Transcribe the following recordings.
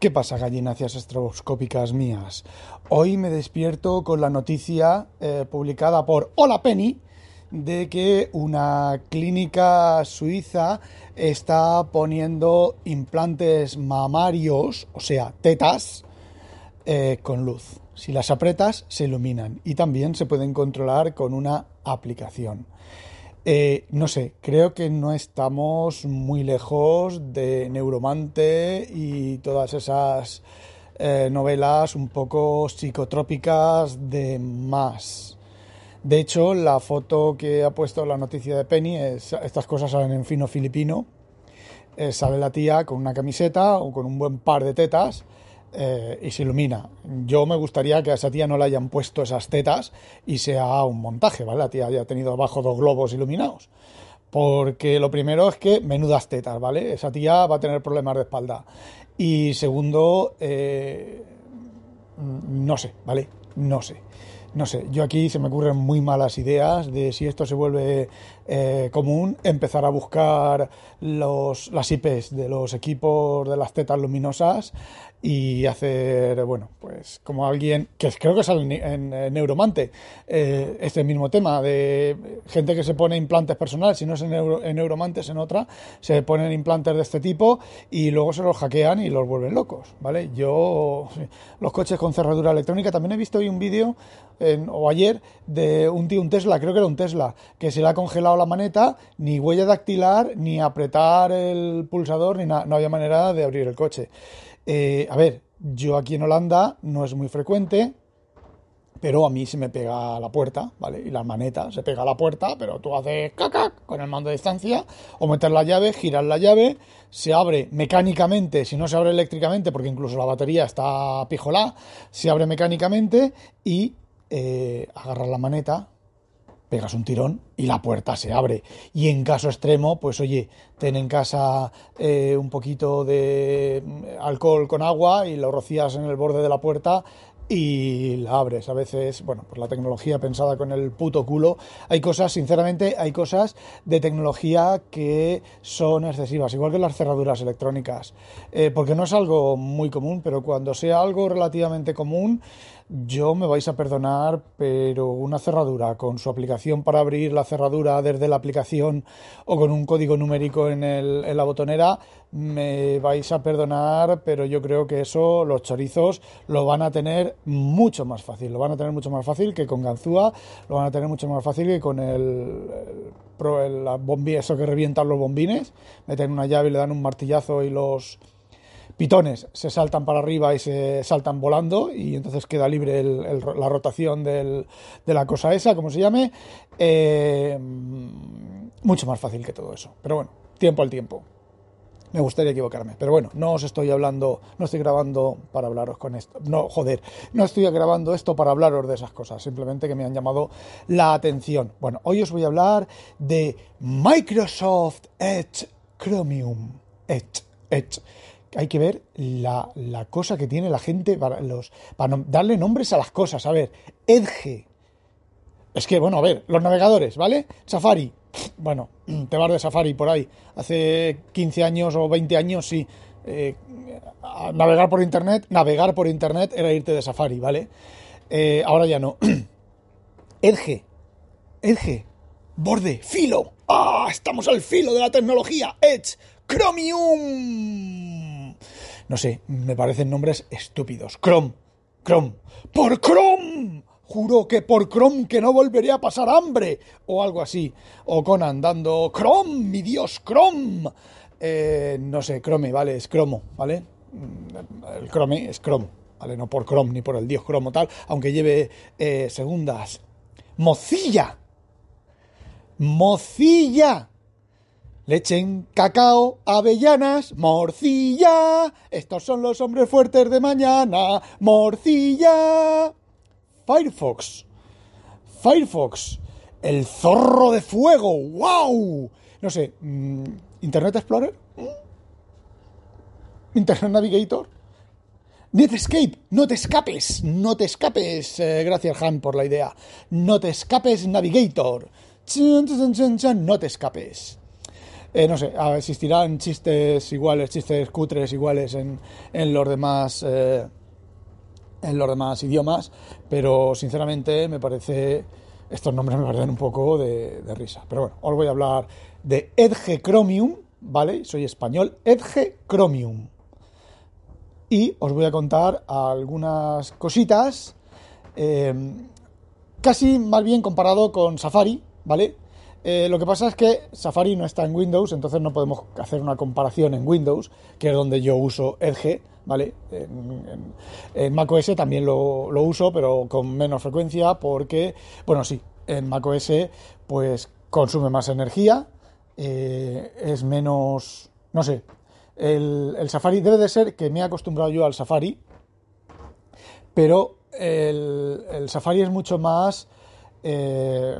¿Qué pasa, gallinacias estroboscópicas mías? Hoy me despierto con la noticia eh, publicada por Hola Penny de que una clínica suiza está poniendo implantes mamarios, o sea, tetas, eh, con luz. Si las apretas, se iluminan y también se pueden controlar con una aplicación. Eh, no sé, creo que no estamos muy lejos de Neuromante y todas esas eh, novelas un poco psicotrópicas de más. De hecho, la foto que ha puesto la noticia de Penny es estas cosas salen en fino filipino. Eh, sale la tía con una camiseta o con un buen par de tetas eh, y se ilumina. Yo me gustaría que a esa tía no le hayan puesto esas tetas y sea un montaje, ¿vale? La tía haya tenido abajo dos globos iluminados. Porque lo primero es que menudas tetas, ¿vale? Esa tía va a tener problemas de espalda. Y segundo, eh, no sé, ¿vale? No sé. No sé, yo aquí se me ocurren muy malas ideas de si esto se vuelve eh, común, empezar a buscar los, las IPs de los equipos de las tetas luminosas y hacer, bueno, pues como alguien, que creo que sale en, Neuromante, eh, este mismo tema de gente que se pone implantes personales, si no es en, en Neuromante es en otra, se ponen implantes de este tipo y luego se los hackean y los vuelven locos, ¿vale? Yo, los coches con cerradura electrónica, también he visto hoy un vídeo, o ayer, de un tío, un Tesla, creo que era un Tesla, que se le ha congelado la maneta, ni huella dactilar, ni apretar el pulsador, ni nada, no había manera de abrir el coche. Eh, a ver, yo aquí en Holanda no es muy frecuente, pero a mí se me pega la puerta, ¿vale? Y la maneta se pega a la puerta, pero tú haces caca con el mando de distancia, o meter la llave, girar la llave, se abre mecánicamente, si no se abre eléctricamente, porque incluso la batería está pijolá, se abre mecánicamente y eh, agarras la maneta, pegas un tirón y la puerta se abre. Y en caso extremo, pues oye, ten en casa eh, un poquito de alcohol con agua y lo rocías en el borde de la puerta y la abres. A veces, bueno, pues la tecnología pensada con el puto culo. Hay cosas, sinceramente, hay cosas de tecnología que son excesivas, igual que las cerraduras electrónicas. Eh, porque no es algo muy común, pero cuando sea algo relativamente común, yo me vais a perdonar, pero una cerradura con su aplicación para abrir la cerradura desde la aplicación o con un código numérico en, el, en la botonera, me vais a perdonar, pero yo creo que eso los chorizos lo van a tener mucho más fácil. Lo van a tener mucho más fácil que con Ganzúa, lo van a tener mucho más fácil que con el, el, el eso que revientan los bombines, meten una llave y le dan un martillazo y los pitones se saltan para arriba y se saltan volando y entonces queda libre la rotación de la cosa esa, como se llame. Eh, mucho más fácil que todo eso. Pero bueno, tiempo al tiempo. Me gustaría equivocarme, pero bueno, no os estoy hablando, no estoy grabando para hablaros con esto. No, joder, no estoy grabando esto para hablaros de esas cosas, simplemente que me han llamado la atención. Bueno, hoy os voy a hablar de Microsoft Edge Chromium. Edge, Edge hay que ver la, cosa que tiene la gente para, los, para darle nombres a las cosas. A ver, Edge. Es que, bueno, a ver, los navegadores, ¿vale? Safari. Bueno, te vas de Safari por ahí. Hace 15 años o 20 años, sí. Eh, navegar por Internet, navegar por Internet era irte de Safari, ¿vale? Eh, ahora ya no. Edge. Edge. Borde. Filo. ¡Ah! Estamos al filo de la tecnología. Edge. Chromium no sé, me parecen nombres estúpidos. Chrome, Chrome, por Chrome. Juro que por Chrome que no volveré a pasar hambre. O algo así. O Conan dando Chrome, mi Dios, Chrome. Eh, no sé, Chrome, vale, es cromo, ¿vale? Mm, el Chrome es Chrome, ¿vale? No por Chrome ni por el dios cromo tal, aunque lleve eh, segundas. Mozilla. Mozilla leche en cacao, avellanas, morcilla. Estos son los hombres fuertes de mañana, morcilla. Firefox. Firefox. El zorro de fuego. ¡Wow! No sé. Mm, ¿Internet Explorer? ¿Internet Navigator? Netscape, no te escapes, no te escapes. Eh, gracias, Han, por la idea. No te escapes, Navigator. no te escapes. Eh, no sé, existirán chistes iguales, chistes cutres iguales en, en los demás eh, en los demás idiomas, pero sinceramente me parece estos nombres me parecen un poco de, risa. Pero bueno, os voy a hablar de Edge Chromium, ¿vale? Soy español, Edge Chromium. Y os voy a contar algunas cositas, eh, casi más bien comparado con Safari, ¿vale? Eh, lo que pasa es que Safari no está en Windows, entonces no podemos hacer una comparación en Windows, que es donde yo uso Edge, ¿vale? En, en, macOS también lo, lo, uso, pero con menos frecuencia, porque, bueno, sí, en macOS pues consume más energía, eh, es menos, no sé, el, el, Safari debe de ser que me he acostumbrado yo al Safari, pero el, el Safari es mucho más eh,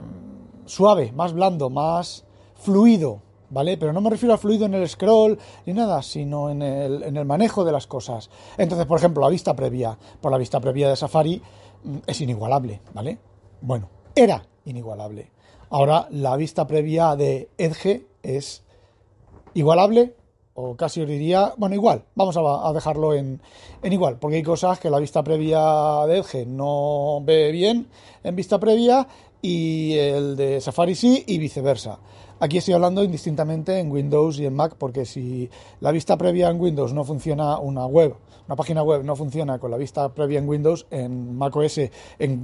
suave, más blando, más fluido, ¿vale? Pero no me refiero a fluido en el scroll ni nada, sino en el, en el, manejo de las cosas. Entonces, por ejemplo, la vista previa, por la vista previa de Safari mm, es inigualable, ¿vale? Bueno, era inigualable. Ahora la vista previa de Edge es igualable o casi os diría, bueno, igual, vamos a, a dejarlo en, en, igual, porque hay cosas que la vista previa de Edge no ve bien en vista previa y el de Safari sí y viceversa. Aquí estoy hablando indistintamente en Windows y en Mac porque si la vista previa en Windows no funciona una web, una página web no funciona con la vista previa en Windows, en macOS, en,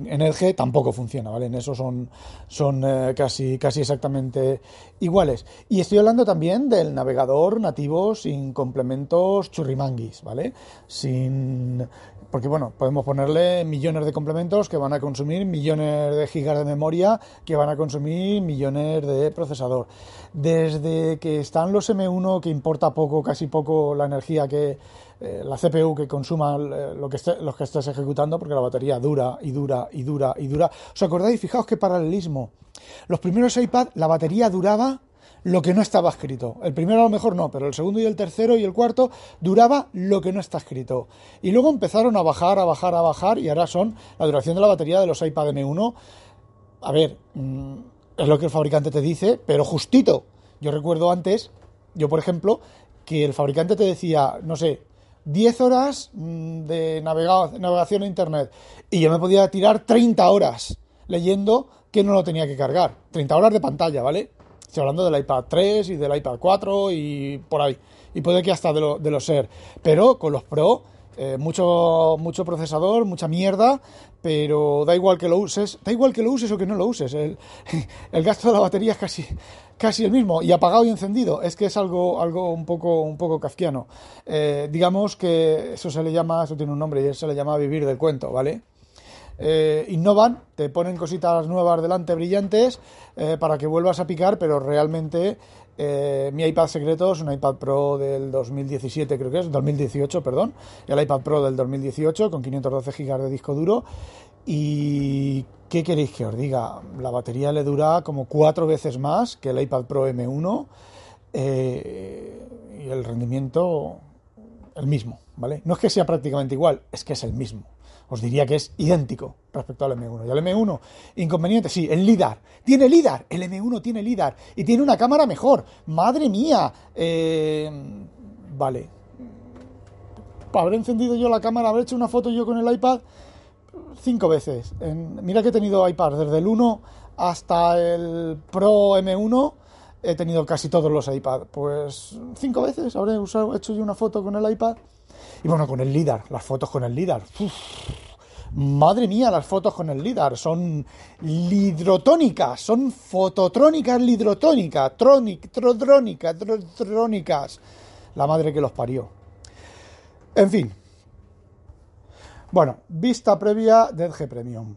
en Edge tampoco funciona, ¿vale? En eso son, son eh, casi, casi exactamente iguales. Y estoy hablando también del navegador nativo sin complementos churrimanguis, ¿vale? Sin porque bueno, podemos ponerle millones de complementos que van a consumir millones de gigas de memoria, que van a consumir millones de procesador. Desde que están los M1, que importa poco, casi poco la energía que eh, la CPU que consuma eh, lo que esté, los que estés ejecutando, porque la batería dura y dura y dura y dura. ¿Os acordáis? Fijaos qué paralelismo. Los primeros iPad, la batería duraba lo que no estaba escrito. El primero a lo mejor no, pero el segundo y el tercero y el cuarto duraba lo que no está escrito. Y luego empezaron a bajar, a bajar, a bajar y ahora son la duración de la batería de los iPad M1. A ver, mm, es lo que el fabricante te dice, pero justito. Yo recuerdo antes, yo por ejemplo, que el fabricante te decía, no sé, 10 horas mm, de navegación a Internet y yo me podía tirar 30 horas leyendo que no lo tenía que cargar. 30 horas de pantalla, ¿vale? Estoy hablando del iPad 3 y del iPad 4 y por ahí. Y puede que hasta de, lo, de los Ser. Pero con los Pro, eh, mucho, mucho procesador, mucha mierda, pero da igual que lo uses, da igual que lo uses o que no lo uses. El, el gasto de la batería es casi, casi el mismo. Y apagado y encendido. Es que es algo, algo un poco, un poco kafkiano. Eh, digamos que eso se le llama, eso tiene un nombre y eso se le llama vivir del cuento, ¿vale? Eh, innovan, te ponen cositas nuevas delante brillantes eh, para que vuelvas a picar, pero realmente eh, mi iPad secreto es un iPad Pro del 2017, creo que es, 2018, perdón, el iPad Pro del 2018 con 512 GB de disco duro. ¿Y qué queréis que os diga? La batería le dura como cuatro veces más que el iPad Pro M1 eh, y el rendimiento el mismo, ¿vale? No es que sea prácticamente igual, es que es el mismo os diría que es idéntico respecto al M1. Y al M1, inconveniente, sí, el LIDAR. Tiene LIDAR, el M1 tiene LIDAR y tiene una cámara mejor. Madre mía. Eh, vale. Habré encendido yo la cámara, habré hecho una foto yo con el iPad cinco veces. Mira que he tenido iPad desde el 1 hasta el Pro M1 he tenido casi todos los iPad. Pues cinco veces habré usado, hecho yo una foto con el iPad. Y bueno, con el LIDAR, las fotos con el LIDAR. Madre mía, las fotos con el LIDAR son lidrotónicas, son fototrónicas lidrotónicas, trónic, trónicas, trónicas. La madre que los parió. En fin. Bueno, vista previa de Edge Premium.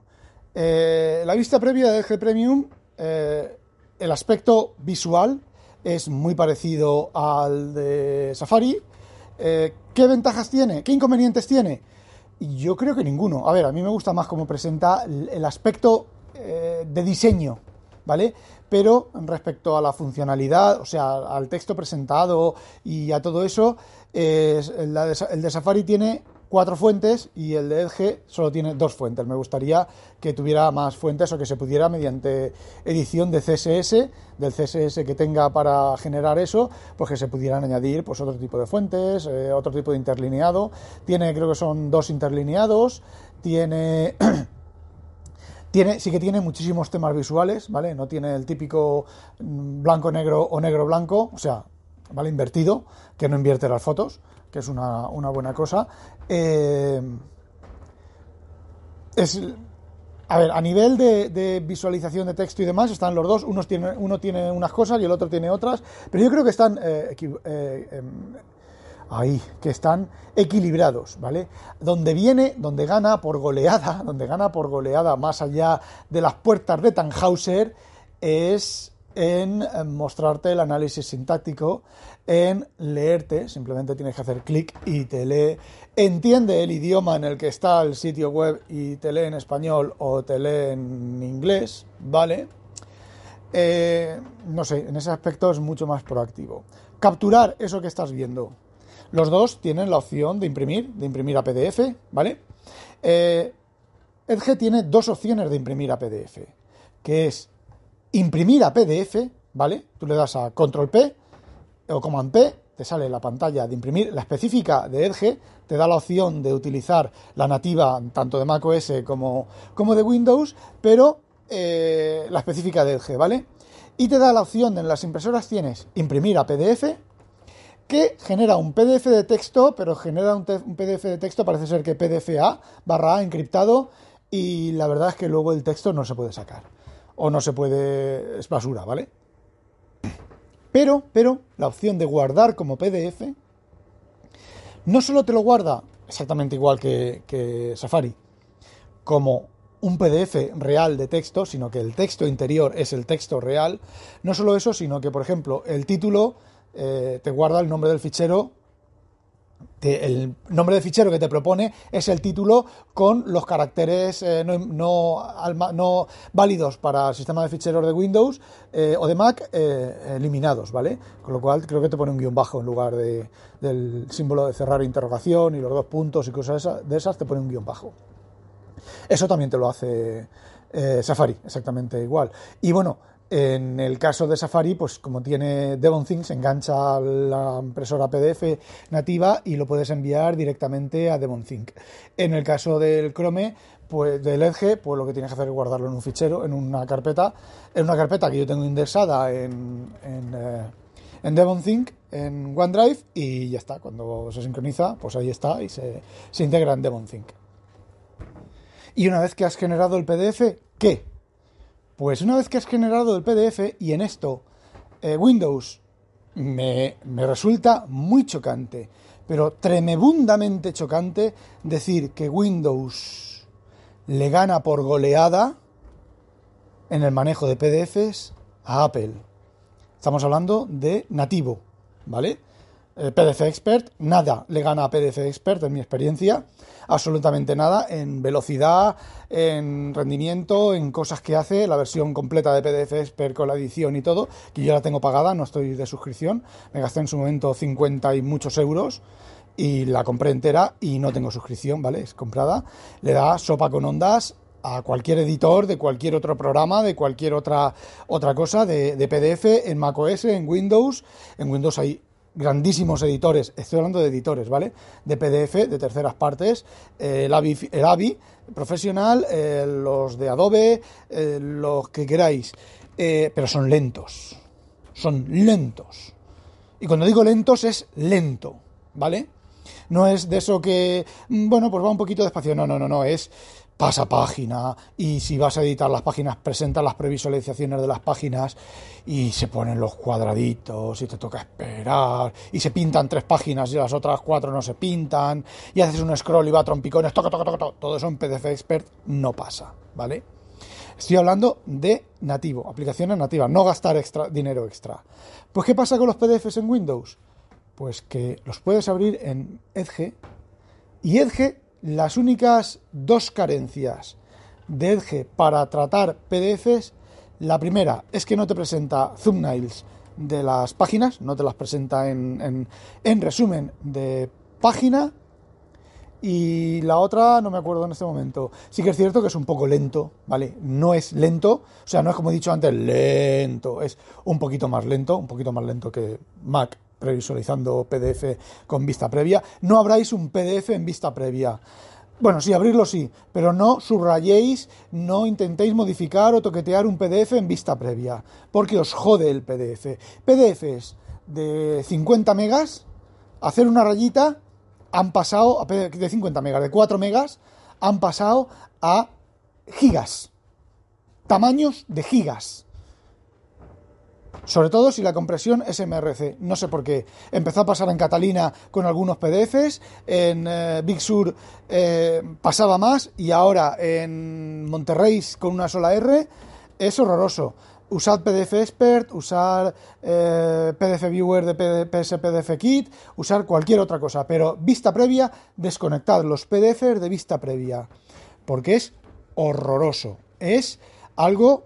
Eh, la vista previa de Edge Premium, eh, el aspecto visual es muy parecido al de Safari, eh, ¿Qué ventajas tiene? ¿Qué inconvenientes tiene? Yo creo que ninguno. A ver, a mí me gusta más cómo presenta el aspecto eh, de diseño, ¿vale? Pero respecto a la funcionalidad, o sea, al texto presentado y a todo eso, el, de, Safari tiene cuatro fuentes y el de Edge solo tiene dos fuentes. Me gustaría que tuviera más fuentes o que se pudiera mediante edición de CSS, del CSS que tenga para generar eso, pues que se pudieran añadir pues otro tipo de fuentes, eh, otro tipo de interlineado. Tiene, creo que son dos interlineados, tiene... Tiene, sí que tiene muchísimos temas visuales, ¿vale? No tiene el típico mm, blanco-negro o negro-blanco, o sea, ¿vale? Invertido, que no invierte las fotos, que es una, buena cosa. Eh, es, a ver, a nivel de, visualización de texto y demás, están los dos. Uno tiene, uno tiene unas cosas y el otro tiene otras, pero yo creo que están eh, eh, em, ahí, que están equilibrados, ¿vale? Donde viene, donde gana por goleada, donde gana por goleada más allá de las puertas de Tannhauser, es en mostrarte el análisis sintáctico, en leerte, simplemente tienes que hacer clic y te lee, entiende el idioma en el que está el sitio web y te lee en español o te lee en inglés, ¿vale? Eh, no sé, en ese aspecto es mucho más proactivo. Capturar eso que estás viendo. Los dos tienen la opción de imprimir, de imprimir a PDF, ¿vale? Eh, Edge tiene dos opciones de imprimir a PDF, que es imprimir a PDF, ¿vale? Tú le das a Control P o Command P, te sale la pantalla de imprimir. La específica de Edge te da la opción de utilizar la nativa tanto de macOS como, como de Windows, pero eh, la específica de Edge, ¿vale? Y te da la opción de en las impresoras tienes imprimir a PDF, que genera un PDF de texto, pero genera un, PDF de texto, parece ser que PDF-A barra A encriptado, y la verdad es que luego el texto no se puede sacar, o no se puede, es basura, ¿vale? Pero, pero, la opción de guardar como PDF, no solo te lo guarda exactamente igual que, Safari, como un PDF real de texto, sino que el texto interior es el texto real. No solo eso, sino que, por ejemplo, el título eh, te guarda el nombre del fichero. El nombre del fichero que te propone es el título con los caracteres eh, no, válidos para el sistema de ficheros de Windows eh, o de Mac eliminados, ¿vale? Con lo cual creo que te pone un guion bajo en lugar de, del símbolo de cerrar interrogación y los dos puntos y cosas de esas, te pone un guion bajo. Eso también te lo hace Safari, exactamente igual. Y bueno, en el caso de Safari, pues como tiene Devon Things, engancha la impresora PDF nativa y lo puedes enviar directamente a Devon Think. En el caso del Chrome, pues del Edge, pues lo que tienes que hacer es guardarlo en un fichero, en una carpeta, en una carpeta que yo tengo indexada en, en, eh, en Devon Think, en OneDrive, y ya está. Cuando se sincroniza, pues ahí está y se, se integra en Devon Think. Y una vez que has generado el PDF, ¿qué? Pues una vez que has generado el PDF y en esto eh, Windows me, resulta muy chocante, pero tremebundamente chocante decir que Windows le gana por goleada en el manejo de PDFs a Apple. Estamos hablando de nativo, ¿vale? PDF Expert, nada le gana a PDF Expert en mi experiencia, absolutamente nada en velocidad, en rendimiento, en cosas que hace, la versión completa de PDF Expert con la edición y todo, que yo la tengo pagada, no estoy de suscripción, me gasté en su momento 50 y muchos euros y la compré entera y no tengo suscripción, ¿vale? Es comprada, le da sopa con ondas a cualquier editor de cualquier otro programa, de cualquier otra, otra cosa, de, de PDF en macOS, en Windows. En Windows hay grandísimos editores, estoy hablando de editores, ¿vale? De PDF, de terceras partes, eh, el, AVI, profesional, eh, los de Adobe, eh, los que queráis, pero son lentos, son lentos. Y cuando digo lentos es lento, ¿vale? No es de eso que, mm, bueno, pues va un poquito despacio, no, no, no, no, es pasa página y si vas a editar las páginas presenta las previsualizaciones de las páginas y se ponen los cuadraditos y te toca esperar y se pintan tres páginas y las otras cuatro no se pintan y haces un scroll y va trompicones, toca, toca, toca, todo eso en PDF Expert no pasa, ¿vale? Estoy hablando de nativo, aplicaciones nativas, no gastar extra, dinero extra. Pues ¿qué pasa con los PDFs en Windows? Pues que los puedes abrir en Edge y Edge las únicas dos carencias de Edge para tratar PDFs, la primera es que no te presenta thumbnails de las páginas, no te las presenta en, en, resumen de página. y la otra no me acuerdo en este momento. Sí que es cierto que es un poco lento, ¿vale? No es lento, o sea, no es como he dicho antes, lento, es un poquito más lento, un poquito más lento que Mac previsualizando PDF con vista previa. No abráis un PDF en vista previa. Bueno, sí, abrirlo sí, pero no subrayéis, no intentéis modificar o toquetear un PDF en vista previa, porque os jode el PDF. PDFs de 50 megas, hacer una rayita han pasado, de 50 megas, de 4 megas, han pasado a gigas. Tamaños de gigas. Sobre todo si la compresión es MRC. No sé por qué. Empezó a pasar en Catalina con algunos PDFs, en eh, Big Sur eh, pasaba más y ahora en Monterrey con una sola R es horroroso usad PDF Expert, usar eh, PDF Viewer de PS PDF Kit, usar cualquier otra cosa, pero vista previa, desconectad los PDFs de vista previa, porque es horroroso. Es algo,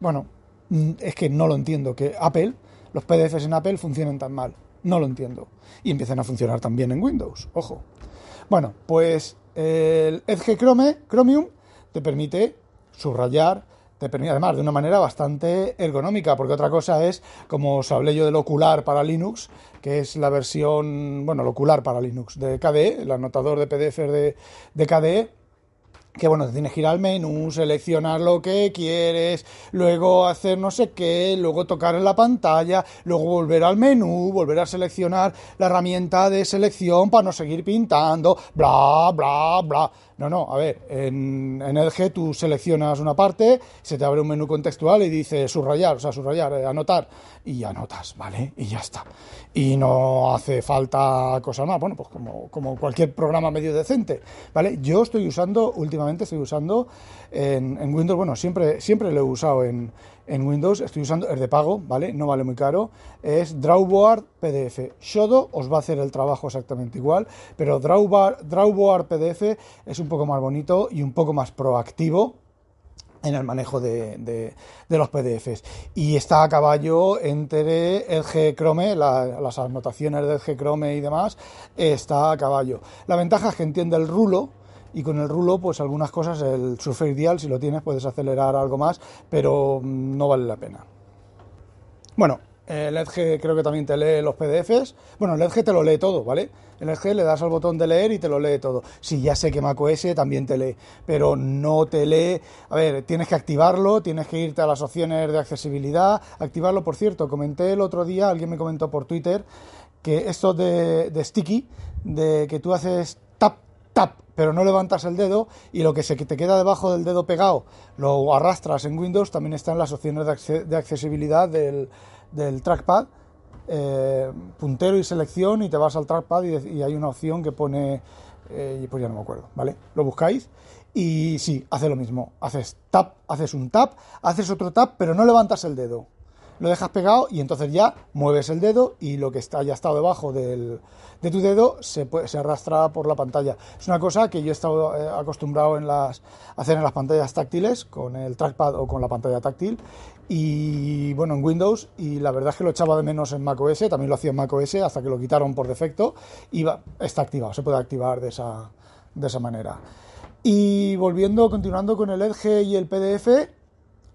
bueno, es que no lo entiendo, que Apple, los PDFs en Apple funcionen tan mal. No lo entiendo. Y empiezan a funcionar también en Windows, ojo. Bueno, pues el Edge Chrome, Chromium te permite subrayar, te permite además de una manera bastante ergonómica, porque otra cosa es, como os hablé yo del ocular para Linux, que es la versión, bueno, el ocular para Linux de KDE, el anotador de PDF de, de KDE, que bueno, tienes que ir al menú, seleccionar lo que quieres, luego hacer no sé qué, luego tocar en la pantalla, luego volver al menú, volver a seleccionar la herramienta de selección para no seguir pintando, bla, bla, bla. No, no, a ver, en, en LG tú seleccionas una parte, se te abre un menú contextual y dice subrayar, o sea, subrayar, eh, anotar, y anotas, ¿vale? Y ya está. Y no hace falta cosas más, bueno, pues como, como cualquier programa medio decente, ¿vale? Yo estoy usando, últimamente estoy usando en, en Windows, bueno, siempre, siempre lo he usado en, en Windows, estoy usando el de pago, ¿vale? No vale muy caro, es Drawboard PDF. Shodo os va a hacer el trabajo exactamente igual, pero Drawboard, Drawboard PDF es un poco más bonito y un poco más proactivo en el manejo de, los PDFs. Y está a caballo entre el G Chrome, las anotaciones del G Chrome y demás, está a caballo. La ventaja es que entiende el rulo, y con el rulo, pues algunas cosas, el Surface Dial, si lo tienes, puedes acelerar algo más, pero mm, no vale la pena. Bueno, el Edge creo que también te lee los PDFs. Bueno, el Edge te lo lee todo, ¿vale? El Edge le das al botón de leer y te lo lee todo. Sí, ya sé que macOS también te lee, pero no te lee. A ver, tienes que activarlo, tienes que irte a las opciones de accesibilidad. Activarlo, por cierto, comenté el otro día, alguien me comentó por Twitter, que esto de, de sticky, de que tú haces tap, pero no levantas el dedo y lo que se te queda debajo del dedo pegado lo arrastras en Windows, también están las opciones de, accesibilidad del, trackpad, eh, puntero y selección y te vas al trackpad y, hay una opción que pone, eh, pues ya no me acuerdo, ¿vale? Lo buscáis y sí, hace lo mismo, haces tap, haces un tap, haces otro tap, pero no levantas el dedo lo dejas pegado y entonces ya mueves el dedo y lo que está, haya estado debajo del, de tu dedo se, puede, se arrastra por la pantalla. Es una cosa que yo he estado eh, acostumbrado en las, a hacer en las pantallas táctiles con el trackpad o con la pantalla táctil y bueno en Windows y la verdad es que lo echaba de menos en macOS, también lo hacía en macOS hasta que lo quitaron por defecto y está activado, se puede activar de esa, de esa manera. Y volviendo, continuando con el Edge y el PDF,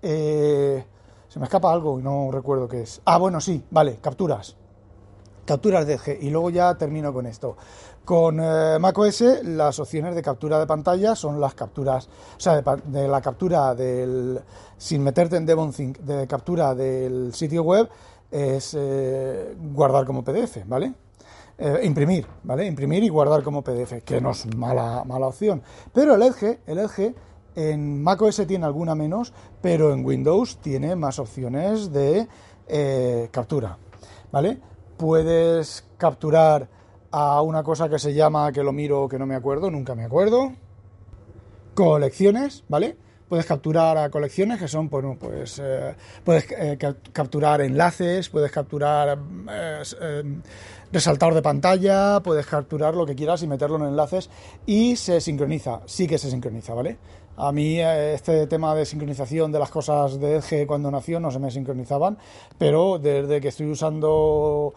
eh, se me escapa algo y no recuerdo qué es. Ah, bueno, sí, vale, capturas. Capturas de G. Y luego ya termino con esto. Con eh, macOS las opciones de captura de pantalla son las capturas, o sea, de, la captura del, sin meterte en DevonThink, de captura del sitio web, es eh, guardar como PDF, ¿vale? Eh, imprimir, ¿vale? Imprimir y guardar como PDF, que no es mala, mala opción. Pero el Edge, el Edge en macOS tiene alguna menos, pero en Windows tiene más opciones de eh, captura. ¿Vale? Puedes capturar a una cosa que se llama, que lo miro, que no me acuerdo, nunca me acuerdo. Colecciones, ¿vale? Puedes capturar a colecciones que son, bueno, pues eh, puedes eh, capturar enlaces, puedes capturar resaltador de pantalla, puedes capturar lo que quieras y meterlo en enlaces y se sincroniza, sí que se sincroniza, ¿vale? A mí eh, este tema de sincronización de las cosas de Edge cuando nació no se me sincronizaban, pero desde que estoy usando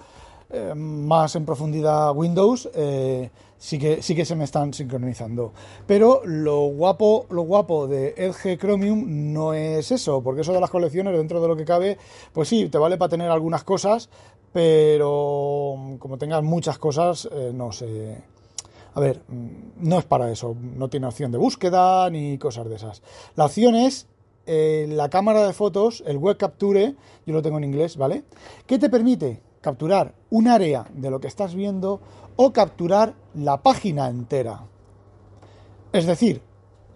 eh, más en profundidad Windows, eh, sí, que, sí que se me están sincronizando. Pero lo guapo, lo guapo de Edge Chromium no es eso, porque eso de las colecciones, dentro de lo que cabe, pues sí, te vale para tener algunas cosas, pero como tengas muchas cosas, no sé. A ver, mm, no es para eso, no tiene opción de búsqueda ni cosas de esas. La opción es eh, la cámara de fotos, el web capture, yo lo tengo en inglés, ¿vale? ¿Qué te permite capturar un área de lo que estás viendo o capturar la página entera. Es decir,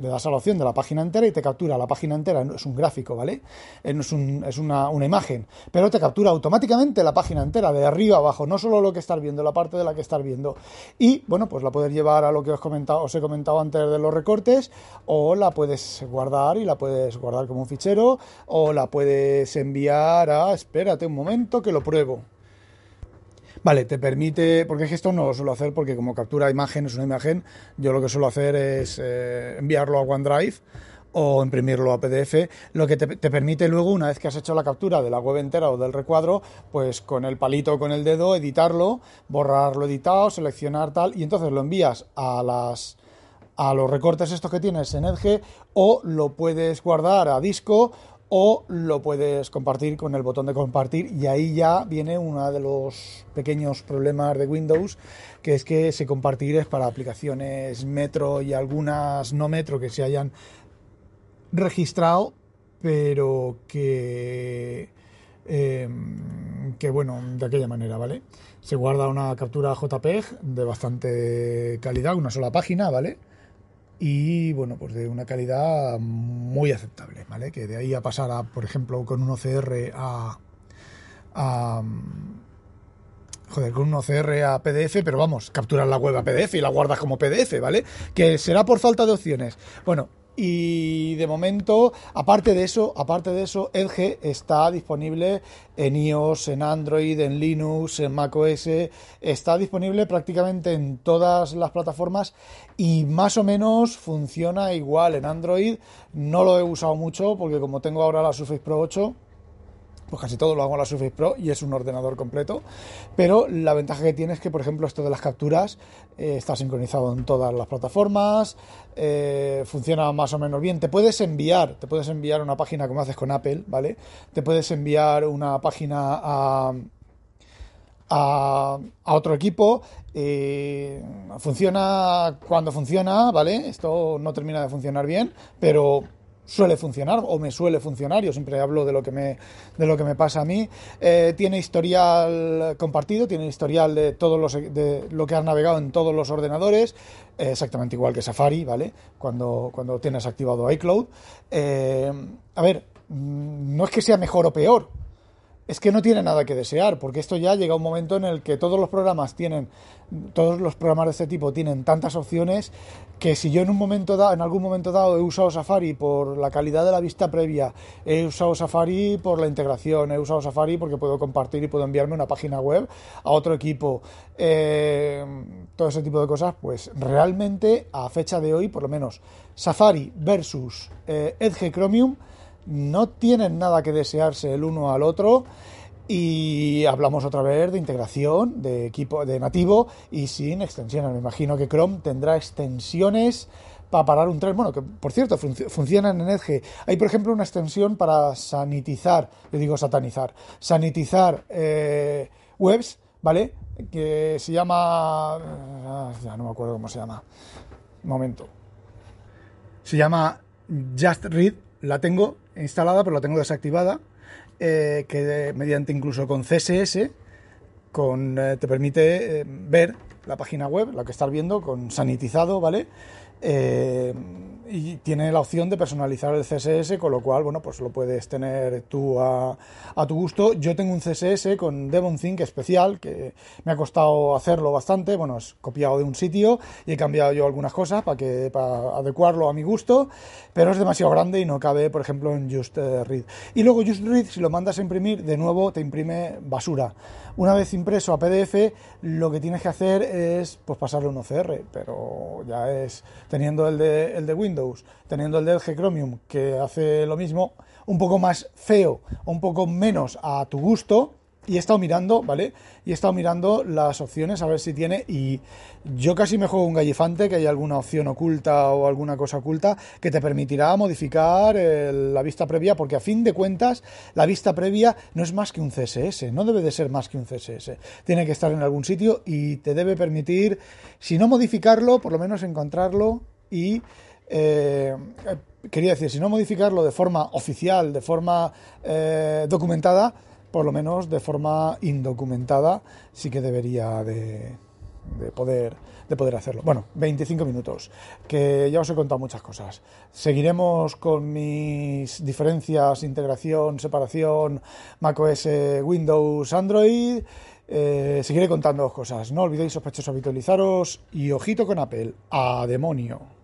le das a la opción de la página entera y te captura la página entera, es un gráfico, ¿vale? Eh, es, es una, una, imagen, pero te captura automáticamente la página entera, de arriba a abajo, no solo lo que estás viendo, la parte de la que estás viendo. Y bueno, pues la puedes llevar a lo que os, comentado, os he comentado antes de los recortes, o la puedes guardar y la puedes guardar como un fichero, o la puedes enviar a, espérate un momento que lo pruebo. Vale, te permite, porque es que esto no lo suelo hacer porque como captura imagen es una imagen, yo lo que suelo hacer es eh, enviarlo a OneDrive o imprimirlo a PDF, lo que te, te, permite luego, una vez que has hecho la captura de la web entera o del recuadro, pues con el palito o con el dedo editarlo, borrarlo editado, seleccionar tal, y entonces lo envías a las a los recortes estos que tienes en Edge o lo puedes guardar a disco o lo puedes compartir con el botón de compartir y ahí ya viene uno de los pequeños problemas de Windows que es que ese compartir es para aplicaciones Metro y algunas no Metro que se hayan registrado pero que eh, que bueno de aquella manera vale se guarda una captura JPEG de bastante calidad una sola página vale y bueno, pues de una calidad muy aceptable, ¿vale? Que de ahí a pasar a, por ejemplo, con un OCR a, a joder, con un OCR a PDF, pero vamos, capturar la web a PDF y la guardas como PDF, ¿vale? Que será por falta de opciones. Bueno, y de momento, aparte de eso, aparte de eso, Edge está disponible en iOS, en Android, en Linux, en macOS, está disponible prácticamente en todas las plataformas y más o menos funciona igual en Android. No lo he usado mucho porque como tengo ahora la Surface Pro 8, pues casi todo lo hago en la Surface Pro y es un ordenador completo. Pero la ventaja que tiene es que, por ejemplo, esto de las capturas eh, está sincronizado en todas las plataformas, eh, funciona más o menos bien. Te puedes enviar, te puedes enviar una página como haces con Apple, ¿vale? Te puedes enviar una página a, a, otro equipo. Eh, funciona cuando funciona, ¿vale? Esto no termina de funcionar bien, pero suele funcionar o me suele funcionar, yo siempre hablo de lo que me, de lo que me pasa a mí. Eh, tiene historial compartido, tiene historial de, todos los, de lo que has navegado en todos los ordenadores, eh, exactamente igual que Safari, ¿vale? Cuando, cuando tienes activado iCloud. Eh, a ver, mm, no es que sea mejor o peor, es que no tiene nada que desear, porque esto ya llega un momento en el que todos los programas tienen, todos los programas de este tipo tienen tantas opciones que si yo en un momento dado, en algún momento dado he usado Safari por la calidad de la vista previa, he usado Safari por la integración, he usado Safari porque puedo compartir y puedo enviarme una página web a otro equipo, eh, todo ese tipo de cosas, pues realmente a fecha de hoy, por lo menos, Safari versus eh, Edge Chromium no tienen nada que desearse el uno al otro y hablamos otra vez de integración de equipo de nativo y sin extensiones. Me imagino que Chrome tendrá extensiones para parar un tren. Bueno, que por cierto, funcionan en Edge. Hay, por ejemplo, una extensión para sanitizar, yo digo satanizar, sanitizar eh, webs, ¿vale? Que se llama. Ah, ya no me acuerdo cómo se llama. Momento. Se llama Just Read. La tengo instalada, pero la tengo desactivada, eh, que mediante incluso con CSS con, eh, te permite eh, ver la página web, la que estás viendo, con sanitizado, ¿vale? Y tiene la opción de personalizar el CSS, con lo cual, bueno, pues lo puedes tener tú a, a tu gusto. Yo tengo un CSS con DevonThink especial, que me ha costado hacerlo bastante, bueno, es copiado de un sitio y he cambiado yo algunas cosas para, que, para adecuarlo a mi gusto, pero es demasiado grande y no cabe, por ejemplo, en Just Read. Y luego Just Read, si lo mandas a imprimir, de nuevo te imprime basura. Una vez impreso a PDF, lo que tienes que hacer es pues pasarle un OCR, pero ya es teniendo el de, el de Windows, teniendo el de Edge Chromium, que hace lo mismo, un poco más feo, un poco menos a tu gusto, y he estado mirando, ¿vale? Y he estado mirando las opciones a ver si tiene. Y yo casi me juego un gallifante, que hay alguna opción oculta o alguna cosa oculta que te permitirá modificar la vista previa, porque a fin de cuentas, la vista previa no es más que un CSS, no debe de ser más que un CSS. Tiene que estar en algún sitio y te debe permitir, si no modificarlo, por lo menos encontrarlo y. Eh, quería decir, si no modificarlo de forma oficial, de forma eh, documentada, por lo menos de forma indocumentada, sí que debería de, poder de poder hacerlo. Bueno, 25 minutos, que ya os he contado muchas cosas. Seguiremos con mis diferencias, integración, separación, macOS, Windows, Android. Eh, seguiré contando cosas. No olvidéis sospechosos habitualizaros y ojito con Apple. A demonio.